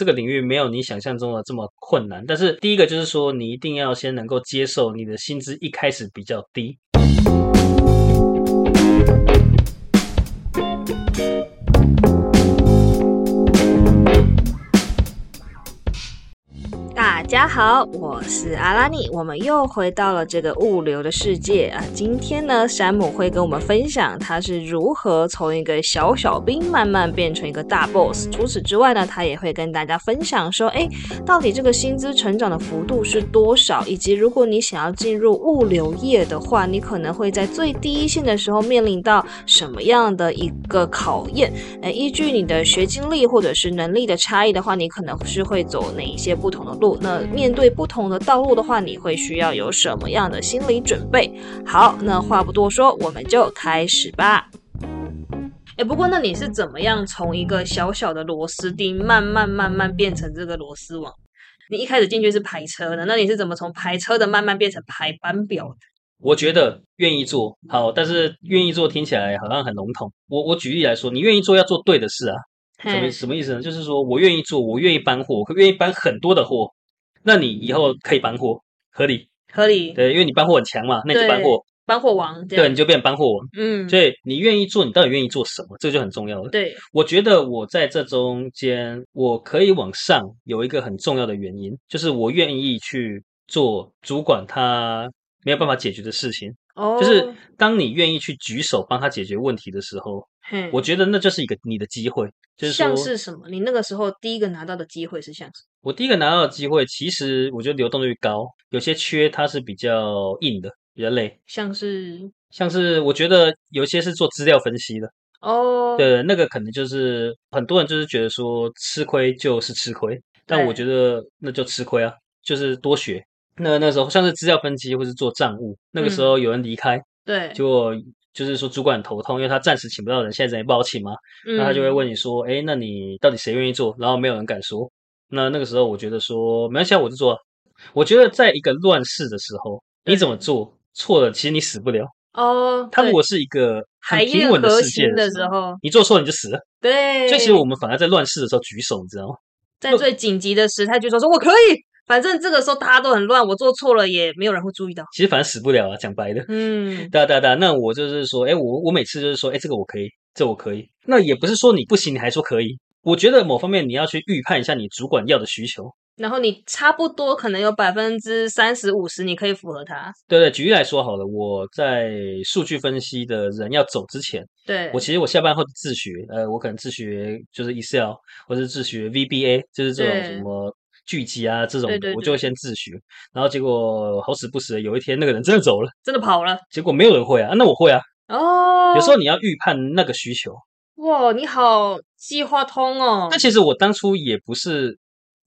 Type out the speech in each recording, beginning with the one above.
这个领域没有你想象中的这么困难。但是第一个就是说，你一定要先能够接受你的薪资一开始比较低。家好，我是阿拉尼，我们又回到了这个物流的世界啊。今天呢，山姆会跟我们分享他是如何从一个小小兵慢慢变成一个大 boss。除此之外呢，他也会跟大家分享说，哎，到底这个薪资成长的幅度是多少，以及如果你想要进入物流业的话，你可能会在最低一线的时候面临到什么样的一个考验？呃，依据你的学经历或者是能力的差异的话，你可能是会走哪一些不同的路？那面对不同的道路的话，你会需要有什么样的心理准备？好，那话不多说，我们就开始吧。哎，不过那你是怎么样从一个小小的螺丝钉慢慢慢慢变成这个螺丝网？你一开始进去是排车的，那你是怎么从排车的慢慢变成排班表的？我觉得愿意做好，但是愿意做听起来好像很笼统。我我举例来说，你愿意做要做对的事啊，什么什么意思呢？就是说我愿意做，我愿意搬货，我愿意搬很多的货。那你以后可以搬货，合理，合理，对，因为你搬货很强嘛，那你就搬货，搬货王，对，你就变搬货王，嗯，所以你愿意做，你到底愿意做什么，这就很重要了。对，我觉得我在这中间，我可以往上有一个很重要的原因，就是我愿意去做主管他没有办法解决的事情。哦，就是当你愿意去举手帮他解决问题的时候，我觉得那就是一个你的机会。就是像是什么？你那个时候第一个拿到的机会是像什么？我第一个拿到的机会，其实我觉得流动率高，有些缺它是比较硬的，比较累。像是像是我觉得有些是做资料分析的哦，对，那个可能就是很多人就是觉得说吃亏就是吃亏，但我觉得那就吃亏啊，就是多学。那那时候像是资料分析或是做账务，那个时候有人离开，对，就就是说主管头痛，因为他暂时请不到人，现在人也不好请嘛，那他就会问你说，哎，那你到底谁愿意做？然后没有人敢说。那那个时候我觉得说没关系，我就做。我觉得在一个乱世的时候，你怎么做错了，其实你死不了哦。他如果是一个很平稳的世界的时候，你做错了你就死了。对，所以其实我们反而在乱世的时候举手，你知道吗？在最紧急的时态举手说我可以。反正这个时候大家都很乱，我做错了也没有人会注意到。其实反正死不了啊，讲白的。嗯，对啊对啊。那我就是说，哎，我我每次就是说，哎，这个我可以，这我可以。那也不是说你不行，你还说可以。我觉得某方面你要去预判一下你主管要的需求，然后你差不多可能有百分之三十五十你可以符合他。对对，举例来说好了，我在数据分析的人要走之前，对我其实我下班后自学，呃，我可能自学就是 Excel，或是自学 VBA，就是这种什么。聚集啊，这种我就会先自学，然后结果好死不死，有一天那个人真的走了，真的跑了，结果没有人会啊，那我会啊。哦，有时候你要预判那个需求。哇，你好计划通哦。那其实我当初也不是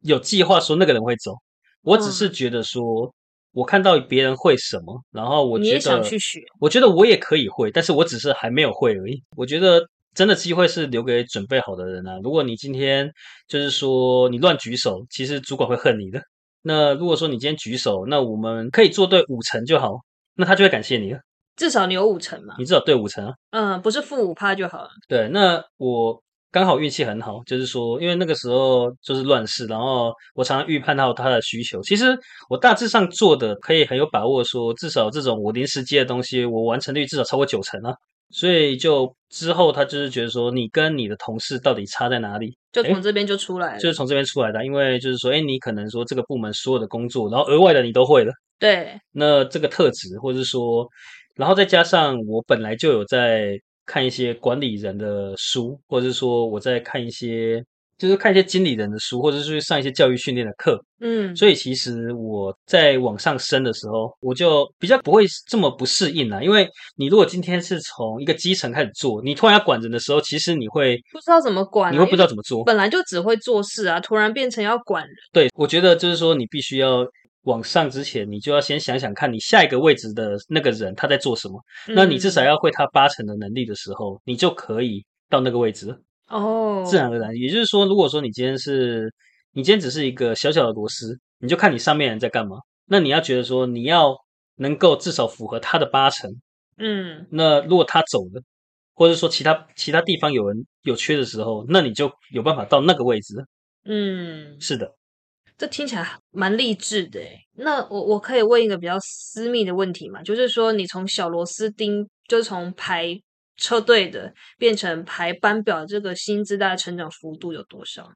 有计划说那个人会走，我只是觉得说，我看到别人会什么，然后我觉得去学，我觉得我也可以会，但是我只是还没有会而已。我觉得。真的机会是留给准备好的人啊！如果你今天就是说你乱举手，其实主管会恨你的。那如果说你今天举手，那我们可以做对五成就好，那他就会感谢你了。至少你有五成嘛？你至少对五成啊？嗯，不是负五趴就好了。对，那我刚好运气很好，就是说，因为那个时候就是乱世，然后我常常预判到他的需求。其实我大致上做的可以很有把握，说至少这种我临时接的东西，我完成率至少超过九成啊。所以就之后，他就是觉得说，你跟你的同事到底差在哪里？就从这边就出来了，就是从这边出来的。因为就是说，哎，你可能说这个部门所有的工作，然后额外的你都会了。对。那这个特质，或者是说，然后再加上我本来就有在看一些管理人的书，或者是说我在看一些。就是看一些经理人的书，或者是去上一些教育训练的课，嗯，所以其实我在往上升的时候，我就比较不会这么不适应啦。因为你如果今天是从一个基层开始做，你突然要管人的时候，其实你会不知道怎么管，你会不知道怎么做。本来就只会做事啊，突然变成要管人。对，我觉得就是说，你必须要往上之前，你就要先想想看你下一个位置的那个人他在做什么。那你至少要会他八成的能力的时候，你就可以到那个位置。哦，自然而然，也就是说，如果说你今天是，你今天只是一个小小的螺丝，你就看你上面人在干嘛。那你要觉得说，你要能够至少符合他的八成，嗯，那如果他走了，或者说其他其他地方有人有缺的时候，那你就有办法到那个位置。嗯，是的，这听起来蛮励志的诶。那我我可以问一个比较私密的问题嘛？就是说，你从小螺丝钉，就是从排车队的变成排班表，这个薪资大概成长幅度有多少？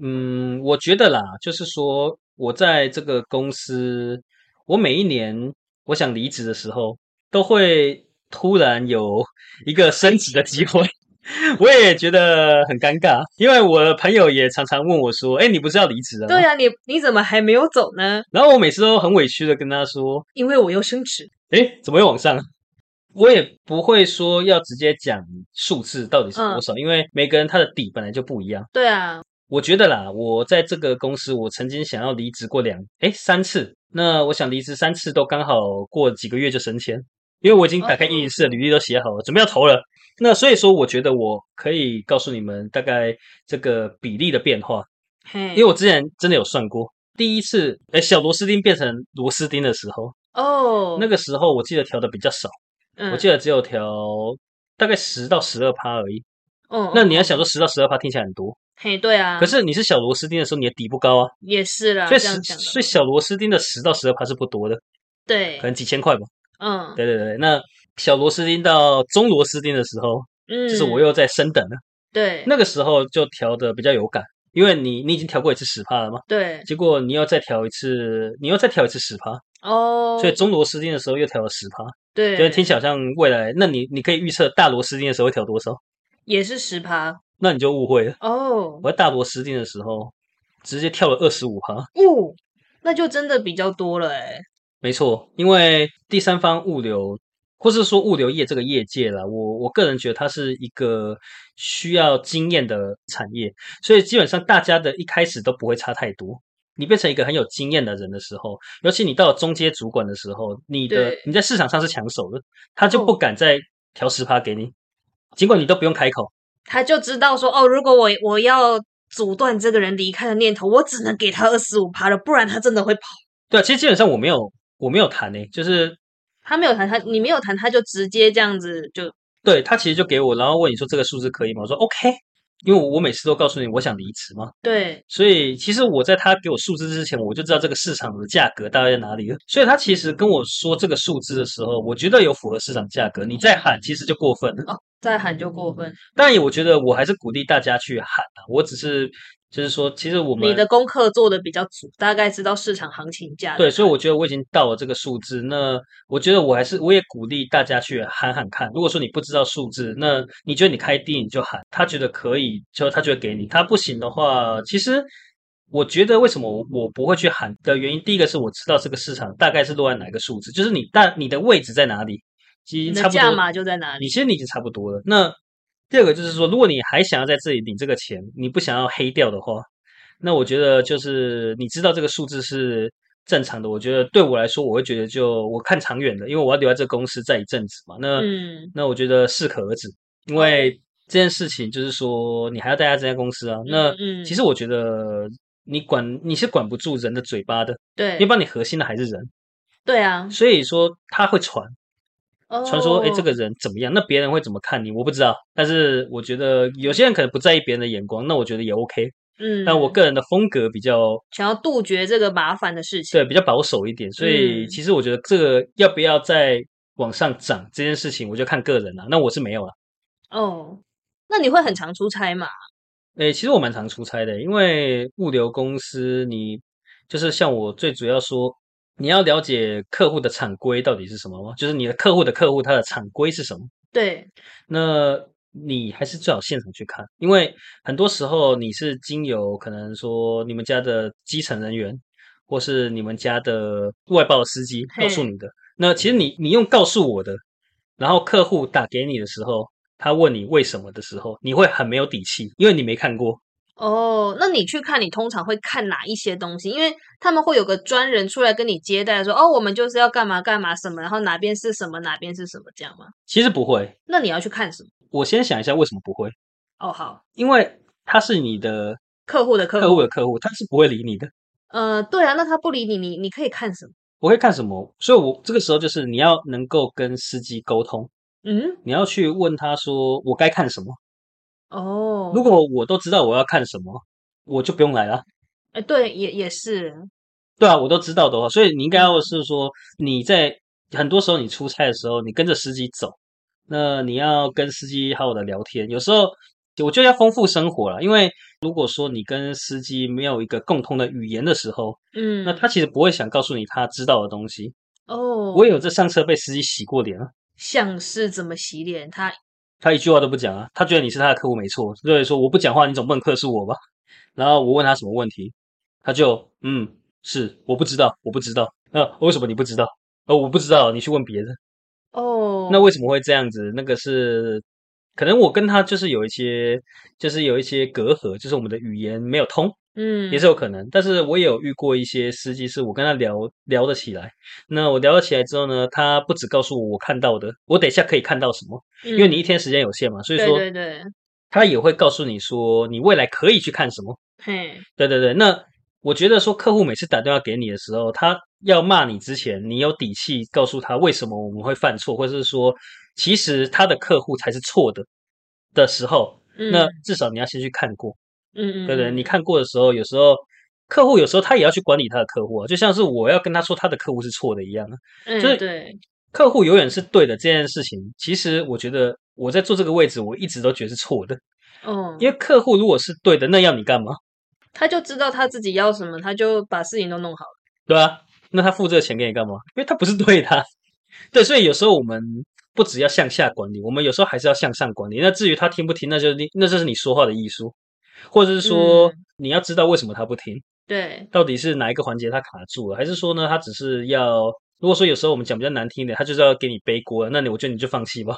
嗯，我觉得啦，就是说我在这个公司，我每一年我想离职的时候，都会突然有一个升职的机会。我也觉得很尴尬，因为我的朋友也常常问我说：“哎，你不是要离职啊？”对啊，你你怎么还没有走呢？然后我每次都很委屈的跟他说：“因为我又升职。”哎，怎么又往上？我也不会说要直接讲数字到底是多少，因为每个人他的底本来就不一样。对啊，我觉得啦，我在这个公司，我曾经想要离职过两哎三次，那我想离职三次都刚好过几个月就升迁，因为我已经打开应试，履历都写好了，准备要投了。那所以说，我觉得我可以告诉你们大概这个比例的变化，因为我之前真的有算过，第一次哎小螺丝钉变成螺丝钉的时候，哦，那个时候我记得调的比较少，我记得只有调大概十到十二趴而已。哦，那你要想说十到十二趴听起来很多，嘿，对啊。可是你是小螺丝钉的时候，你的底不高啊，也是啦。所以所以小螺丝钉的十到十二趴是不多的，对，可能几千块吧。嗯，对对对，那。小螺丝钉到中螺丝钉的时候，嗯，就是我又在升等了。对，那个时候就调的比较有感，因为你你已经调过一次十帕了嘛。对，结果你要再调一次，你又再调一次十帕。哦，所以中螺丝钉的时候又调了十帕。对，就是听起来像未来，那你你可以预测大螺丝钉的时候会调多少？也是十帕。那你就误会了。哦，我在大螺丝钉的时候直接跳了二十五帕。哦，那就真的比较多了哎。没错，因为第三方物流。或是说物流业这个业界啦，我我个人觉得它是一个需要经验的产业，所以基本上大家的一开始都不会差太多。你变成一个很有经验的人的时候，尤其你到了中阶主管的时候，你的你在市场上是抢手的，他就不敢再调十趴给你，尽管你都不用开口，他就知道说哦，如果我我要阻断这个人离开的念头，我只能给他二十五趴了，不然他真的会跑。对啊，其实基本上我没有我没有谈呢，就是。他没有谈，他你没有谈，他就直接这样子就对他其实就给我，然后问你说这个数字可以吗？我说 OK，因为我我每次都告诉你我想离职嘛。对，所以其实我在他给我数字之前，我就知道这个市场的价格大概在哪里了。所以他其实跟我说这个数字的时候，我觉得有符合市场价格。你再喊，其实就过分了。哦，再喊就过分。但也我觉得我还是鼓励大家去喊啊，我只是。就是说，其实我们你的功课做的比较足，大概知道市场行情价。对，所以我觉得我已经到了这个数字。那我觉得我还是，我也鼓励大家去喊喊看。如果说你不知道数字，那你觉得你开低你就喊，他觉得可以，就他就会给你。他不行的话，其实我觉得为什么我不会去喊的原因，第一个是我知道这个市场大概是落在哪个数字，就是你大你的位置在哪里，其实差不多，价码就在哪里。你其实你已经差不多了。那第二个就是说，如果你还想要在这里领这个钱，你不想要黑掉的话，那我觉得就是你知道这个数字是正常的。我觉得对我来说，我会觉得就我看长远的，因为我要留在这个公司在一阵子嘛。那那我觉得适可而止，因为这件事情就是说你还要待在这家公司啊。那其实我觉得你管你是管不住人的嘴巴的，对，因为帮你核心的还是人。对啊，所以说他会传。传说，哎，这个人怎么样？那别人会怎么看你？我不知道。但是我觉得有些人可能不在意别人的眼光，那我觉得也 OK。嗯，但我个人的风格比较想要杜绝这个麻烦的事情，对，比较保守一点。所以其实我觉得这个要不要再往上涨这件事情，我就看个人了。那我是没有了。哦，那你会很常出差吗？哎，其实我蛮常出差的，因为物流公司，你就是像我最主要说。你要了解客户的厂规到底是什么吗？就是你的客户的客户他的厂规是什么？对，那你还是最好现场去看，因为很多时候你是经由可能说你们家的基层人员，或是你们家的外包司机告诉你的。那其实你你用告诉我的，然后客户打给你的时候，他问你为什么的时候，你会很没有底气，因为你没看过。哦，那你去看，你通常会看哪一些东西？因为他们会有个专人出来跟你接待，说哦，我们就是要干嘛干嘛什么，然后哪边是什么，哪边是什么，这样吗？其实不会。那你要去看什么？我先想一下为什么不会。哦，好，因为他是你的客户的客户的客户，他是不会理你的。呃，对啊，那他不理你，你你可以看什么？我会看什么？所以，我这个时候就是你要能够跟司机沟通。嗯，你要去问他说，我该看什么？哦，如果我都知道我要看什么，我就不用来了。哎，对，也也是，对啊，我都知道的话，所以你应该要是说你在很多时候你出差的时候，你跟着司机走，那你要跟司机好好的聊天。有时候我觉得要丰富生活了，因为如果说你跟司机没有一个共同的语言的时候，嗯，那他其实不会想告诉你他知道的东西。哦，我有这上车被司机洗过脸啊，像是怎么洗脸，他他一句话都不讲啊，他觉得你是他的客户没错，所以说我不讲话，你总不能克诉我吧？然后我问他什么问题，他就嗯是我不知道，我不知道，那、为什么你不知道？呃，我不知道，你去问别人。哦，那为什么会这样子？那个是可能我跟他就是有一些，就是有一些隔阂，就是我们的语言没有通，嗯也是有可能。但是我也有遇过一些司机，是我跟他聊聊得起来。那我聊得起来之后呢，他不只告诉我我看到的，我等一下可以看到什么，因为你一天时间有限嘛，所以对说对对，他也会告诉你说你未来可以去看什么。嘿，对对对，那我觉得说客户每次打电话给你的时候，他要骂你之前，你有底气告诉他为什么我们会犯错，或者是说其实他的客户才是错的的时候，嗯那至少你要先去看过，嗯嗯，对不对？嗯你看过的时候，有时候客户有时候他也要去管理他的客户啊，就像是我要跟他说他的客户是错的一样啊。嗯就是对，客户永远是对的这件事情，其实我觉得我在做这个位置，我一直都觉得是错的，哦，因为客户如果是对的，那要你干嘛？他就知道他自己要什么，他就把事情都弄好了。对啊，那他付这个钱给你干嘛？因为他不是对的啊。对，所以有时候我们不只要向下管理，我们有时候还是要向上管理。那至于他听不听，那就是那就是你说话的艺术，或者是说、嗯你要知道为什么他不听，对，到底是哪一个环节他卡住了，还是说呢，他只是要？如果说有时候我们讲比较难听一点，他就是要给你背锅，那你我觉得你就放弃吧。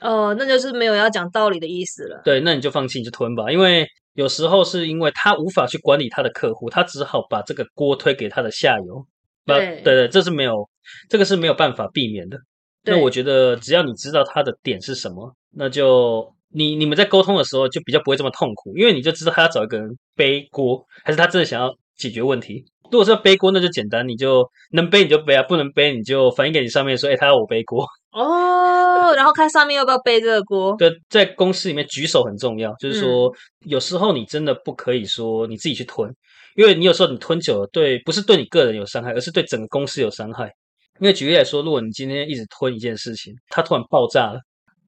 哦，那就是没有要讲道理的意思了。对，那你就放弃，你就吞吧。因为有时候是因为他无法去管理他的客户，他只好把这个锅推给他的下游。把对对对，这是没有，这个是没有办法避免的。那我觉得只要你知道他的点是什么，那就你你们在沟通的时候就比较不会这么痛苦，因为你就知道他要找一个人背锅，还是他真的想要解决问题。如果是要背锅，那就简单，你就能背你就背啊，不能背你就反映给你上面说，哎，他要我背锅。哦，然后看上面要不要背这个锅。对，在公司里面举手很重要，就是说、嗯有时候你真的不可以说你自己去吞，因为你有时候你吞久了，对，不是对你个人有伤害，而是对整个公司有伤害。因为举例来说，如果你今天一直吞一件事情，它突然爆炸了，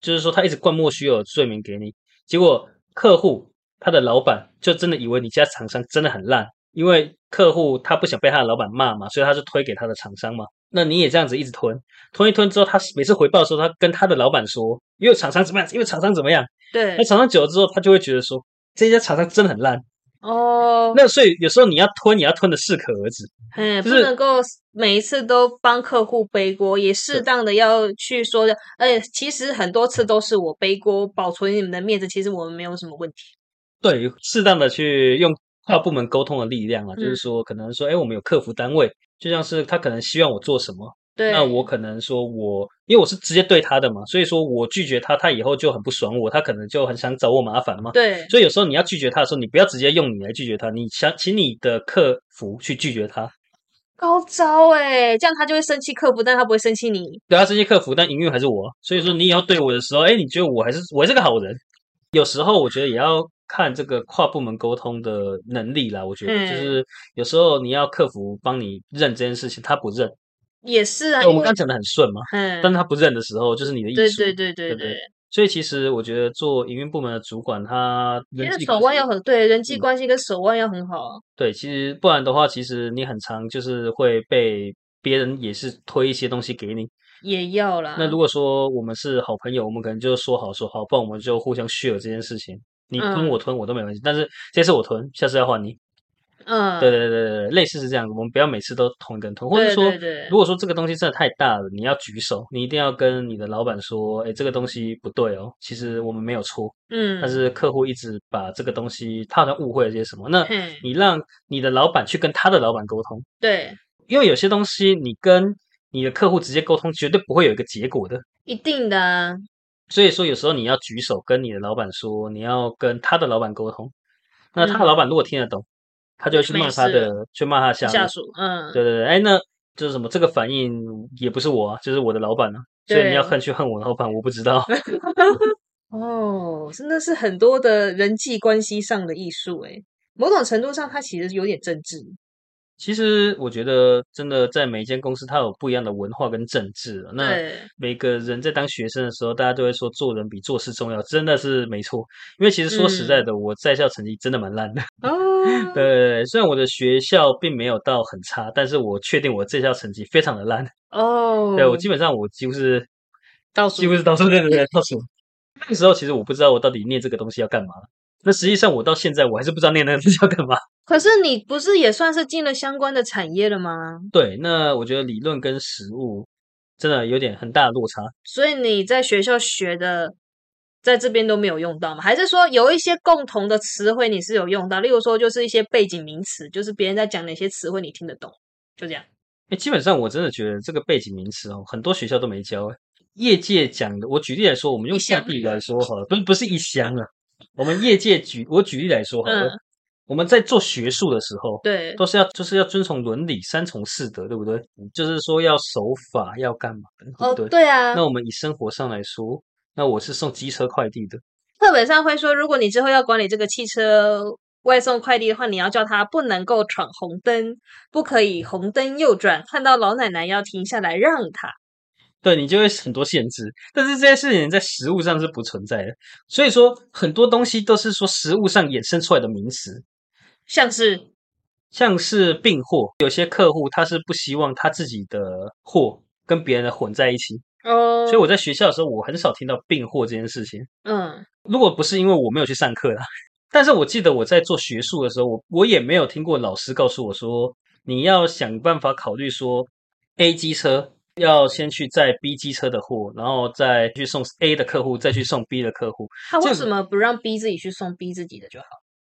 就是说他一直灌莫须有的罪名给你，结果客户他的老板就真的以为你家厂商真的很烂，因为客户他不想被他的老板骂嘛，所以他就推给他的厂商嘛。那你也这样子一直吞，吞一吞之后，他每次回报的时候，他跟他的老板说，因为厂商怎么样，因为厂商怎么样，对那，厂商久了之后，他就会觉得说，这家厂商真的很烂。哦，那所以有时候你要吞，你要吞的适可而止。嗯，就是不能够每一次都帮客户背锅，也适当的要去说的。而且其实很多次都是我背锅，保存你们的面子，其实我们没有什么问题。对，适当的去用跨部门沟通的力量啊，就是嗯说，可能说，哎，我们有客服单位，就像是他可能希望我做什么，对，那我可能说我，因为我是直接对他的嘛，所以说我拒绝他，他以后就很不爽我，他可能就很想找我麻烦嘛。对所以有时候你要拒绝他的时候，你不要直接用你来拒绝他，你想请你的客服去拒绝他。高招哎，这样他就会生气客服，但他不会生气你。对他生气客服，但营运还是我，所以说你以后对我的时候，哎，你觉得我还是我还是个好人。有时候我觉得也要看这个跨部门沟通的能力啦。我觉得嗯就是有时候你要客服帮你认这件事情，他不认，也是啊，我们刚讲的很顺嘛，嗯，但是他不认的时候，就是你的意思。对对对对对所以其实我觉得做营运部门的主管，他其人际关系实手腕要很对，人际嗯关系跟手腕要很好啊。对，其实不然的话，其实你很常就是会被别人也是推一些东西给你。也要啦。那如果说我们是好朋友，我们可能就说好说好，不然我们就互相 share 这件事情，你吞嗯我吞我都没关系，但是这次我吞，下次要换你。嗯，对对对对对，类似是这样，我们不要每次都同一个人吞，或者说如果说这个东西真的太大了，你要举手，你一定要跟你的老板说，哎，这个东西不对哦，其实我们没有错，嗯，但是客户一直把这个东西，他好像误会了些什么，那你让你的老板去跟他的老板沟通，对，因为有些东西你跟你的客户直接沟通，绝对不会有一个结果的。一定的啊。所以说，有时候你要举手跟你的老板说，你要跟他的老板沟通。那他的嗯老板如果听得懂，他就去骂他的，去骂他下属。下属，嗯，对对对，哎，那就是什么？这个反应也不是我啊，就是我的老板啊。所以你要恨去恨我的老板，我不知道。哦，真的是很多的人际关系上的艺术哎。某种程度上，它其实有点政治。其实我觉得，真的在每一间公司，它有不一样的文化跟政治。那，每个人在当学生的时候，大家都会说做人比做事重要，真的是没错。因为其实说实在的，我在校成绩真的蛮烂的。哦，对，虽然我的学校并没有到很差，但是我确定我在校成绩非常的烂。哦，对我基本上我几乎是倒数几乎是倒数，对对对，倒数。那个时候其实我不知道我到底念这个东西要干嘛。那实际上我到现在我还是不知道念那个东西要干嘛。可是你不是也算是进了相关的产业了吗？对，那我觉得理论跟实物真的有点很大的落差。所以你在学校学的，在这边都没有用到吗？还是说有一些共同的词汇你是有用到？例如说就是一些背景名词，就是别人在讲哪些词汇你听得懂，就这样。哎，基本上我真的觉得这个背景名词哦，很多学校都没教。哎，业界讲的，我举例来说，我们用下地来说好了，不是不是一箱啊。我们业界举我举例来说好了，我们在做学术的时候，对，都是要就是要遵从伦理三从四德，对不对？就是说要守法，要干嘛？哦，对对啊。那我们以生活上来说，那我是送机车快递的，课本上会说，如果你之后要管理这个汽车外送快递的话，你要叫他不能够闯红灯，不可以红灯右转，看到老奶奶要停下来让他。对你就会很多限制，但是这些事情在实物上是不存在的，所以说很多东西都是说实物上衍生出来的名词，像是像是并货，有些客户他是不希望他自己的货跟别人的混在一起哦，所以我在学校的时候，我很少听到并货这件事情。嗯，如果不是因为我没有去上课啦，但是我记得我在做学术的时候，我我也没有听过老师告诉我说，你要想办法考虑说 A 机车。要先去载 B 机车的货，然后再去送 A 的客户，再去送 B 的客户。他为什么不让 B 自己去送 B 自己的就好？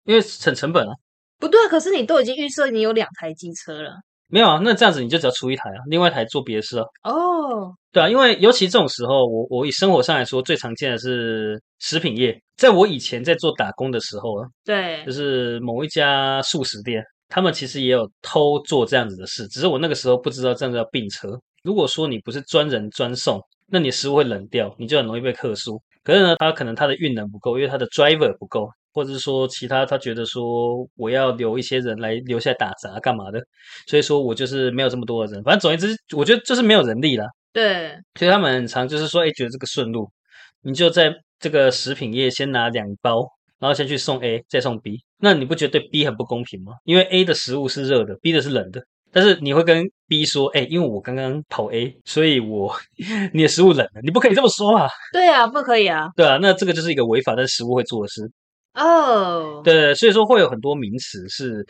因为省成本啊。不对，可是你都已经预设你有两台机车了。没有啊，那这样子你就只要出一台啊，另外一台做别的事啊。哦，对啊，因为尤其这种时候，我我以生活上来说，最常见的是食品业。在我以前在做打工的时候啊，对，就是某一家素食店，他们其实也有偷做这样子的事，只是我那个时候不知道这样子叫并车。如果说你不是专人专送，那你食物会冷掉，你就很容易被克数。可是呢，他可能他的运能不够，因为他的 driver 不够，或者是说其他他觉得说我要留一些人来留下来打杂干嘛的，所以说我就是没有这么多的人。反正总而言之，我觉得就是没有人力了。对，所以他们很常就是说，哎，觉得这个顺路，你就在这个食品业先拿两包，然后先去送 A，再送 B。那你不觉得对 B 很不公平吗？因为 A 的食物是热的，B 的是冷的。但是你会跟 B 说，哎，因为我刚刚跑 A，所以我 你的食物冷了，你不可以这么说啊。对啊，不可以啊。对啊，那这个就是一个违法，但食物会做的事。哦，对，所以说会有很多名词是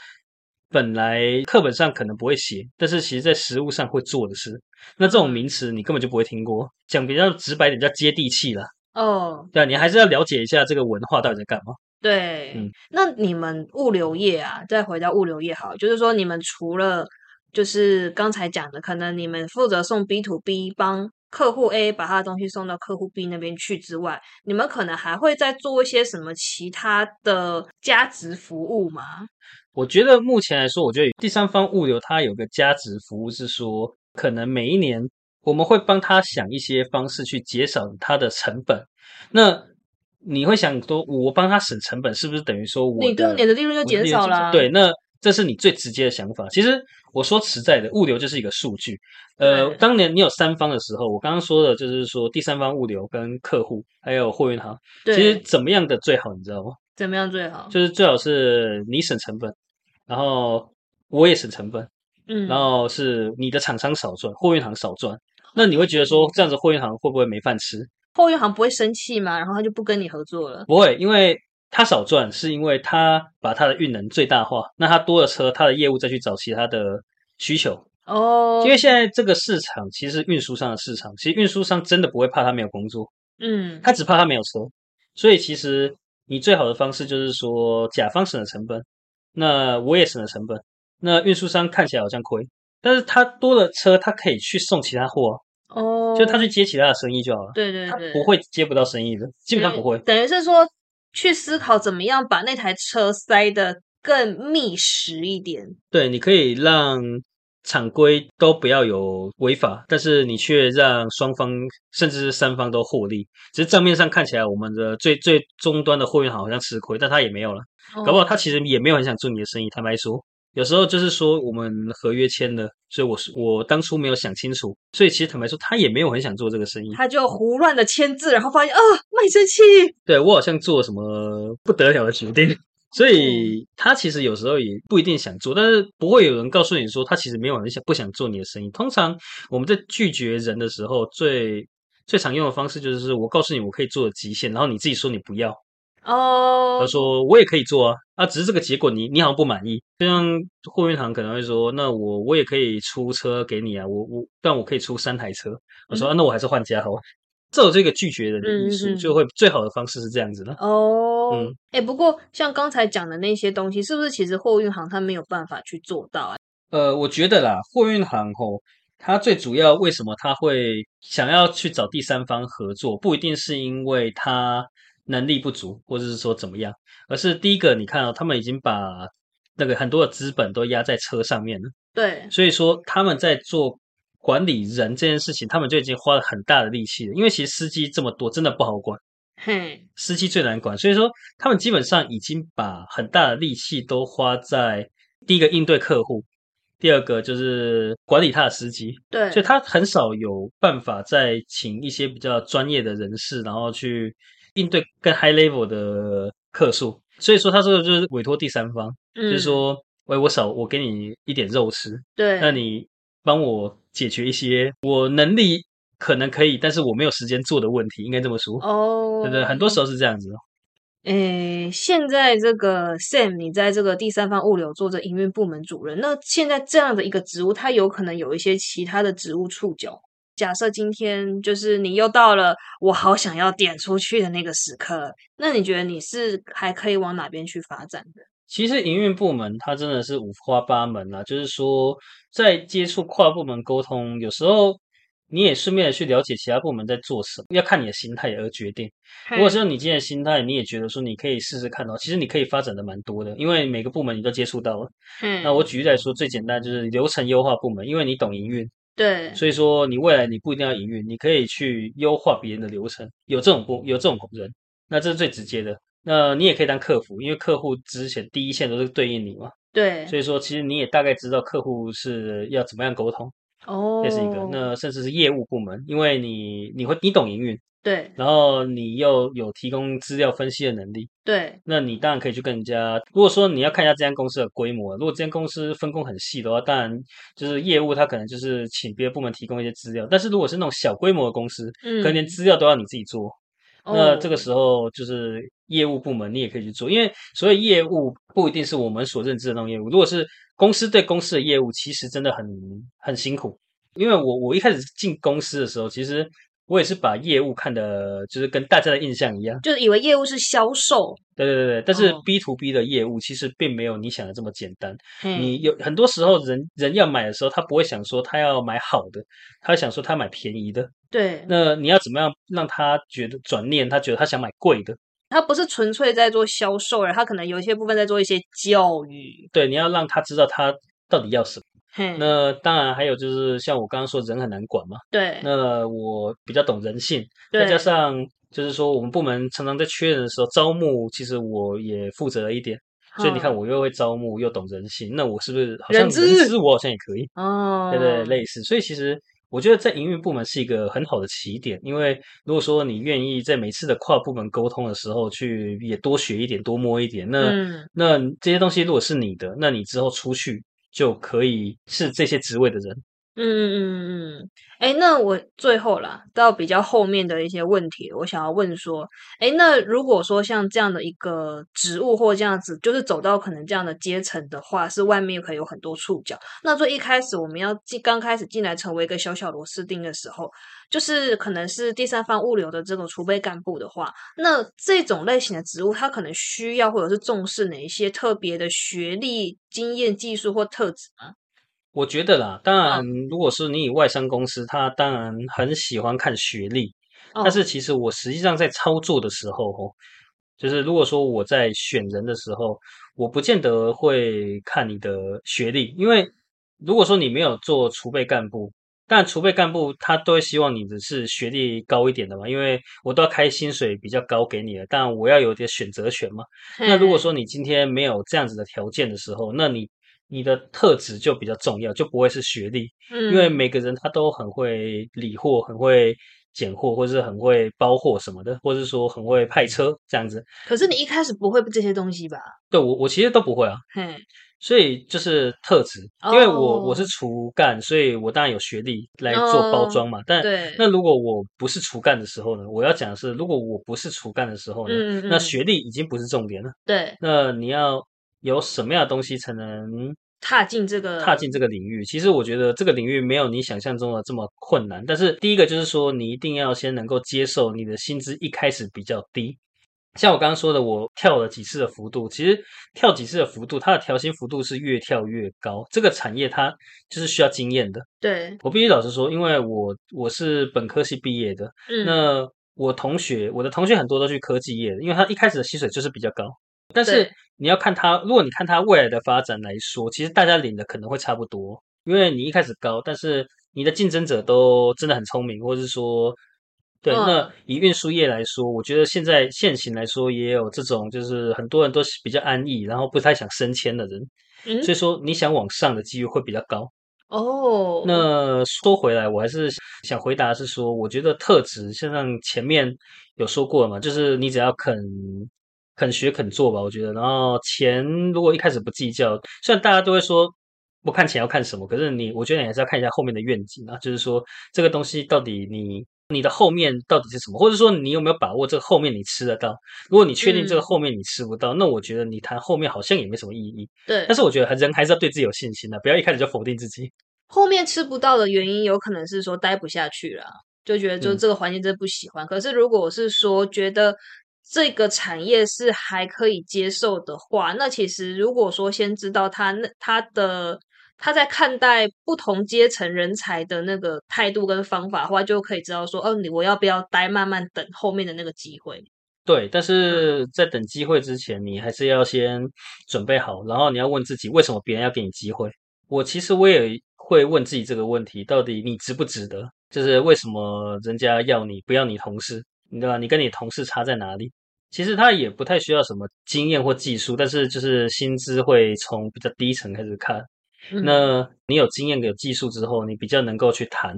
本来课本上可能不会写，但是其实在食物上会做的事。那这种名词你根本就不会听过，讲比较直白点叫接地气了。哦，对啊，你还是要了解一下这个文化到底在干嘛。对，嗯，那你们物流业啊，再回到物流业好，就是说你们除了就是刚才讲的，可能你们负责送 B to B，帮客户 A 把他的东西送到客户 B 那边去之外，你们可能还会再做一些什么其他的价值服务吗？我觉得目前来说，我觉得第三方物流它有个价值服务是说，可能每一年我们会帮他想一些方式去节省他的成本。那你会想说，我帮他省成本，是不是等于说我你的你的利润就减少了？对，那这是你最直接的想法。其实。我说实在的，物流就是一个数据。呃，当年你有三方的时候，我刚刚说的就是说第三方物流跟客户还有货运行，其实怎么样的最好，你知道吗？怎么样最好？就是最好是你省成本，然后我也省成本，嗯，然后是你的厂商少赚，货运行少赚。那你会觉得说这样子货运行会不会没饭吃？货运行不会生气吗？然后他就不跟你合作了？不会，因为。他少赚是因为他把他的运能最大化，那他多了车，他的业务再去找其他的需求哦。因为现在这个市场其实运输商的市场，其实运输商真的不会怕他没有工作，嗯，他只怕他没有车。所以其实你最好的方式就是说，甲方省了成本，那我也省了成本，那运输商看起来好像亏，但是他多了车，他可以去送其他货哦，就他去接其他的生意就好了。对对对，不会接不到生意的，基本上不会。等于是说。去思考怎么样把那台车塞得更密实一点。对，你可以让厂规都不要有违法，但是你却让双方甚至是三方都获利。只是账面上看起来，我们的最最终端的货运行好像吃亏，但他也没有了。搞不好他其实也没有很想做你的生意。坦白说，有时候就是说我们合约签了，所以我是我当初没有想清楚，所以其实坦白说，他也没有很想做这个生意。他就胡乱的签字，然后发现啊，卖身契。对我好像做了什么不得了的决定。所以他其实有时候也不一定想做，但是不会有人告诉你说他其实没有很想不想做你的生意。通常我们在拒绝人的时候，最最常用的方式就是我告诉你我可以做的极限，然后你自己说你不要。哦，他说我也可以做啊，啊，只是这个结果你你好像不满意。就像货运行可能会说，那我我也可以出车给你啊，我我但我可以出三台车。我说那我还是换家好。这有这个拒绝的艺术，就会最好的方式是这样子的哦。嗯，哎，不过像刚才讲的那些东西，是不是其实货运行他没有办法去做到啊？呃，我觉得啦，货运行吼，它最主要为什么他会想要去找第三方合作，不一定是因为它能力不足，或者是说怎么样，而是第一个，你看哦他们已经把那个很多的资本都压在车上面了，对，所以说他们在做。管理人这件事情，他们就已经花了很大的力气了。因为其实司机这么多，真的不好管。嘿，司机最难管，所以说他们基本上已经把很大的力气都花在第一个应对客户，第二个就是管理他的司机。对，所以他很少有办法再请一些比较专业的人士，然后去应对更 high level 的客数。所以说他这个就是委托第三方，就是说，喂，我少我给你一点肉吃，对，那你帮我。解决一些我能力可能可以，但是我没有时间做的问题，应该这么说哦。对对，很多时候是这样子。诶，现在这个 Sam，你在这个第三方物流做着营运部门主任，那现在这样的一个职务，它有可能有一些其他的职务触角。假设今天就是你又到了我好想要点出去的那个时刻，那你觉得你是还可以往哪边去发展的？其实营运部门它真的是五花八门啊，就是说在接触跨部门沟通，有时候你也顺便的去了解其他部门在做什么，要看你的心态而决定。如果说你今天的心态，你也觉得说你可以试试看的话，其实你可以发展的蛮多的，因为每个部门你都接触到了。嗯，那我举例来说，最简单就是流程优化部门，因为你懂营运，对，所以说你未来你不一定要营运，你可以去优化别人的流程，有这种工有这种人，那这是最直接的。那你也可以当客服，因为客户之前第一线都是对应你嘛。对，所以说其实你也大概知道客户是要怎么样沟通。哦，这是一个。那甚至是业务部门，因为你你会你懂营运，对，然后你又有提供资料分析的能力，对，那你当然可以去跟人家。如果说你要看一下这间公司的规模，如果这间公司分工很细的话，当然就是业务他可能就是请别的部门提供一些资料。但是如果是那种小规模的公司，可能连资料都要你自己做。那这个时候就是业务部门，你也可以去做，因为所以业务不一定是我们所认知的那种业务。如果是公司对公司的业务，其实真的很很辛苦。因为我我一开始进公司的时候，其实我也是把业务看的，就是跟大家的印象一样，就是以为业务是销售。对对对对，但是 B to B 的业务其实并没有你想的这么简单。你有很多时候人人要买的时候，他不会想说他要买好的，他想说他买便宜的。对，那你要怎么样让他觉得转念？他觉得他想买贵的，他不是纯粹在做销售，而他可能有一些部分在做一些教育。对，你要让他知道他到底要什么。那当然还有就是像我刚刚说，人很难管嘛。对，那我比较懂人性，再加上就是说我们部门常常在缺人的时候招募，其实我也负责了一点。所以你看，我又会招募，又懂人性，那我是不是好像人资我好像也可以？哦，对对，类似。所以其实。我觉得在营运部门是一个很好的起点，因为如果说你愿意在每次的跨部门沟通的时候去也多学一点、多摸一点，那那这些东西如果是你的，那你之后出去就可以是这些职位的人。嗯嗯嗯嗯，哎，那我最后啦，到比较后面的一些问题，我想要问说，哎，那如果说像这样的一个职务或这样子，就是走到可能这样的阶层的话，是外面可以有很多触角。那最一开始我们要进刚开始进来成为一个小小螺丝钉的时候，就是可能是第三方物流的这种储备干部的话，那这种类型的职务，它可能需要或者是重视哪一些特别的学历、经验、技术或特质吗？我觉得啦，当然，如果是你以外商公司，他当然很喜欢看学历。但是其实我实际上在操作的时候，哦，就是如果说我在选人的时候，我不见得会看你的学历，因为如果说你没有做储备干部，但储备干部他都会希望你的是学历高一点的嘛，因为我都要开薪水比较高给你了，但我要有点选择权嘛。那如果说你今天没有这样子的条件的时候，那你你的特质就比较重要，就不会是学历，因为每个人他都很会理货，很会拣货，或者是很会包货什么的，或者是说很会派车这样子。可是你一开始不会这些东西吧？对我我其实都不会啊。嘿，所以就是特质，因为我我是厨干，所以我当然有学历来做包装嘛。但那如果我不是厨干的时候呢？我要讲的是，如果我不是厨干的时候呢？那学历已经不是重点了。对，那你要有什么样的东西才能？踏进这个踏进这个领域，其实我觉得这个领域没有你想象中的这么困难。但是第一个就是说，你一定要先能够接受你的薪资一开始比较低。像我刚刚说的，我跳了几次的幅度，其实跳几次的幅度，它的调薪幅度是越跳越高。这个产业它就是需要经验的。对我必须老实说，因为我我是本科系毕业的，嗯，那我同学我的同学很多都去科技业的，因为他一开始的薪水就是比较高。但是你要看他，如果你看他未来的发展来说，其实大家领的可能会差不多，因为你一开始高，但是你的竞争者都真的很聪明，或者是说，对，那以运输业来说，我觉得现在现行来说也有这种，就是很多人都是比较安逸，然后不太想升迁的人，所以说你想往上的机遇会比较高。哦，那说回来，我还是想回答是说，我觉得特质，像前面有说过嘛，就是你只要肯。肯学肯做吧，我觉得。然后钱如果一开始不计较，虽然大家都会说不看钱要看什么，可是你我觉得你还是要看一下后面的愿景啊，就是说这个东西到底你你的后面到底是什么，或者说你有没有把握这个后面你吃得到？如果你确定这个后面你吃不到，那我觉得你谈后面好像也没什么意义。对。但是我觉得人还是要对自己有信心的，不要一开始就否定自己。后面吃不到的原因有可能是说待不下去了，就觉得就这个环境真不喜欢。可是如果是说觉得。这个产业是还可以接受的话，那其实如果说先知道他那他的他在看待不同阶层人才的那个态度跟方法的话，就可以知道说，哦，你我要不要待，慢慢等后面的那个机会。对，但是在等机会之前，你还是要先准备好，然后你要问自己，为什么别人要给你机会？我其实我也会问自己这个问题，到底你值不值得？就是为什么人家要你，不要你同事？你知道你跟你同事差在哪里？其实他也不太需要什么经验或技术，但是就是薪资会从比较低层开始看。那你有经验有技术之后，你比较能够去谈。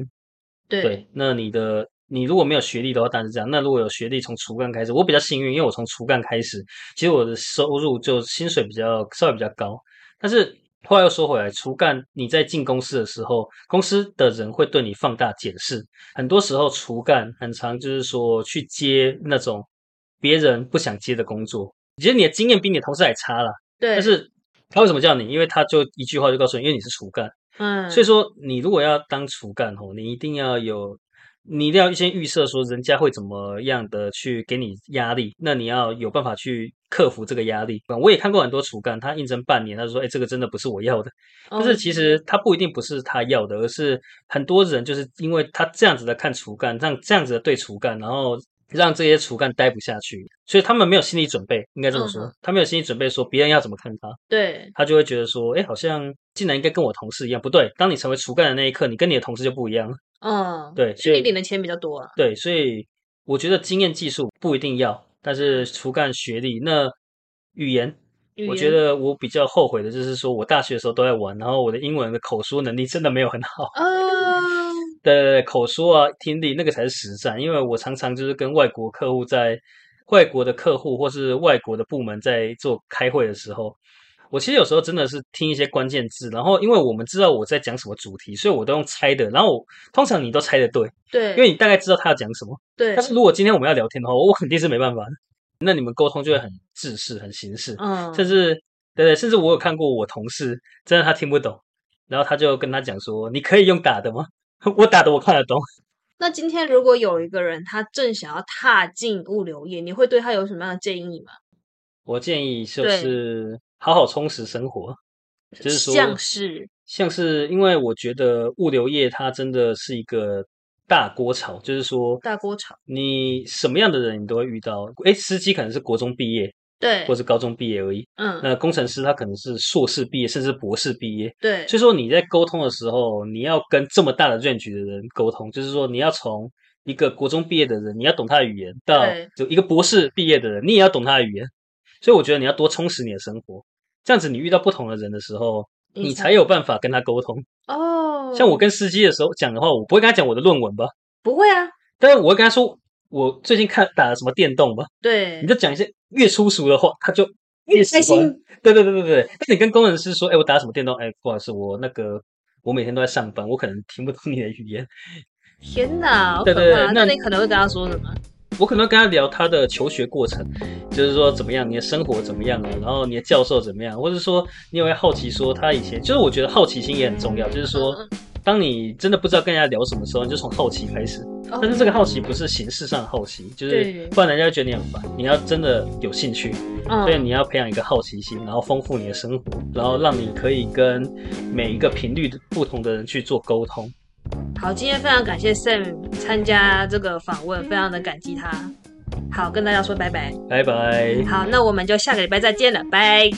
对，那你的你如果没有学历的话，当然是这样。那如果有学历，从厨干开始，我比较幸运，因为我从厨干开始，其实我的收入就薪水比较稍微比较高。但是话又说回来，初干你在进公司的时候，公司的人会对你放大检视。很多时候初干很常，就是说去接那种。别人不想接的工作，其实你的经验比你的同事还差了。对，但是他为什么叫你？因为他就一句话就告诉你，因为你是厨干。嗯，所以说你如果要当厨干哦，你一定要有，你一定要先预设说人家会怎么样的去给你压力，那你要有办法去克服这个压力。我也看过很多厨干，他应征半年，他说：“哎，这个真的不是我要的。”但是其实他不一定不是他要的，而是很多人就是因为他这样子的看厨干，这样这样子的对厨干，然后。让这些厨干待不下去，所以他们没有心理准备，应该这么说，他没有心理准备，说别人要怎么看他，对他就会觉得说，哎，好像竟然应该跟我同事一样，不对。当你成为厨干的那一刻，你跟你的同事就不一样了。嗯，对，所以你领的钱比较多啊。对，所以我觉得经验技术不一定要，但是厨干学历那语言，我觉得我比较后悔的就是说我大学的时候都在玩，然后我的英文的口说能力真的没有很好。的口说啊，听力那个才是实战。因为我常常就是跟外国客户在外国的客户或是外国的部门在做开会的时候，我其实有时候真的是听一些关键字，然后因为我们知道我在讲什么主题，所以我都用猜的。然后通常你都猜的对，对，因为你大概知道他要讲什么。对。但是如果今天我们要聊天的话，我肯定是没办法的。那你们沟通就会很自式、很形式，嗯，甚至对对，甚至我有看过我同事真的他听不懂，然后他就跟他讲说：“你可以用打的吗？”我打的我看得懂。那今天如果有一个人他正想要踏进物流业，你会对他有什么样的建议吗？我建议就是好好充实生活，就是说像是像是，因为我觉得物流业它真的是一个大锅炒，就是说大锅炒，你什么样的人你都会遇到。哎，司机可能是国中毕业，对或，是高中毕业而已。嗯，那工程师他可能是硕士毕业，甚至博士毕业。对，所以说你在沟通的时候，你要跟这么大的 range 的人沟通，就是说你要从一个国中毕业的人，你要懂他的语言，到就一个博士毕业的人，你也要懂他的语言。所以我觉得你要多充实你的生活，这样子你遇到不同的人的时候，你才有办法跟他沟通。哦，像我跟司机的时候讲的话，我不会跟他讲我的论文吧，不会啊，但是我会跟他说我最近看打了什么电动吧。对你，就讲一些越粗俗的话，他就越开心。对对对对对。那你跟工程师说，哎，我打什么电动？哎，不好意思，我那个我每天都在上班，我可能听不懂你的语言。天哪！对对对那那你可能会跟他说什么？我可能会跟他聊他的求学过程，就是说怎么样，你的生活怎么样啊，然后你的教授怎么样，或者说你也会好奇说他以前，就是我觉得好奇心也很重要，就是说嗯当你真的不知道跟人家聊什么时候，你就从好奇开始。哦但是这个好奇不是形式上的好奇，就是不然人家会觉得你很烦。你要真的有兴趣，嗯所以你要培养一个好奇心，然后丰富你的生活，然后让你可以跟每一个频率的不同的人去做沟通。好，今天非常感谢 Sam 参加这个访问，非常的感激他。好，跟大家说拜拜。拜拜。好，那我们就下个礼拜再见了，拜。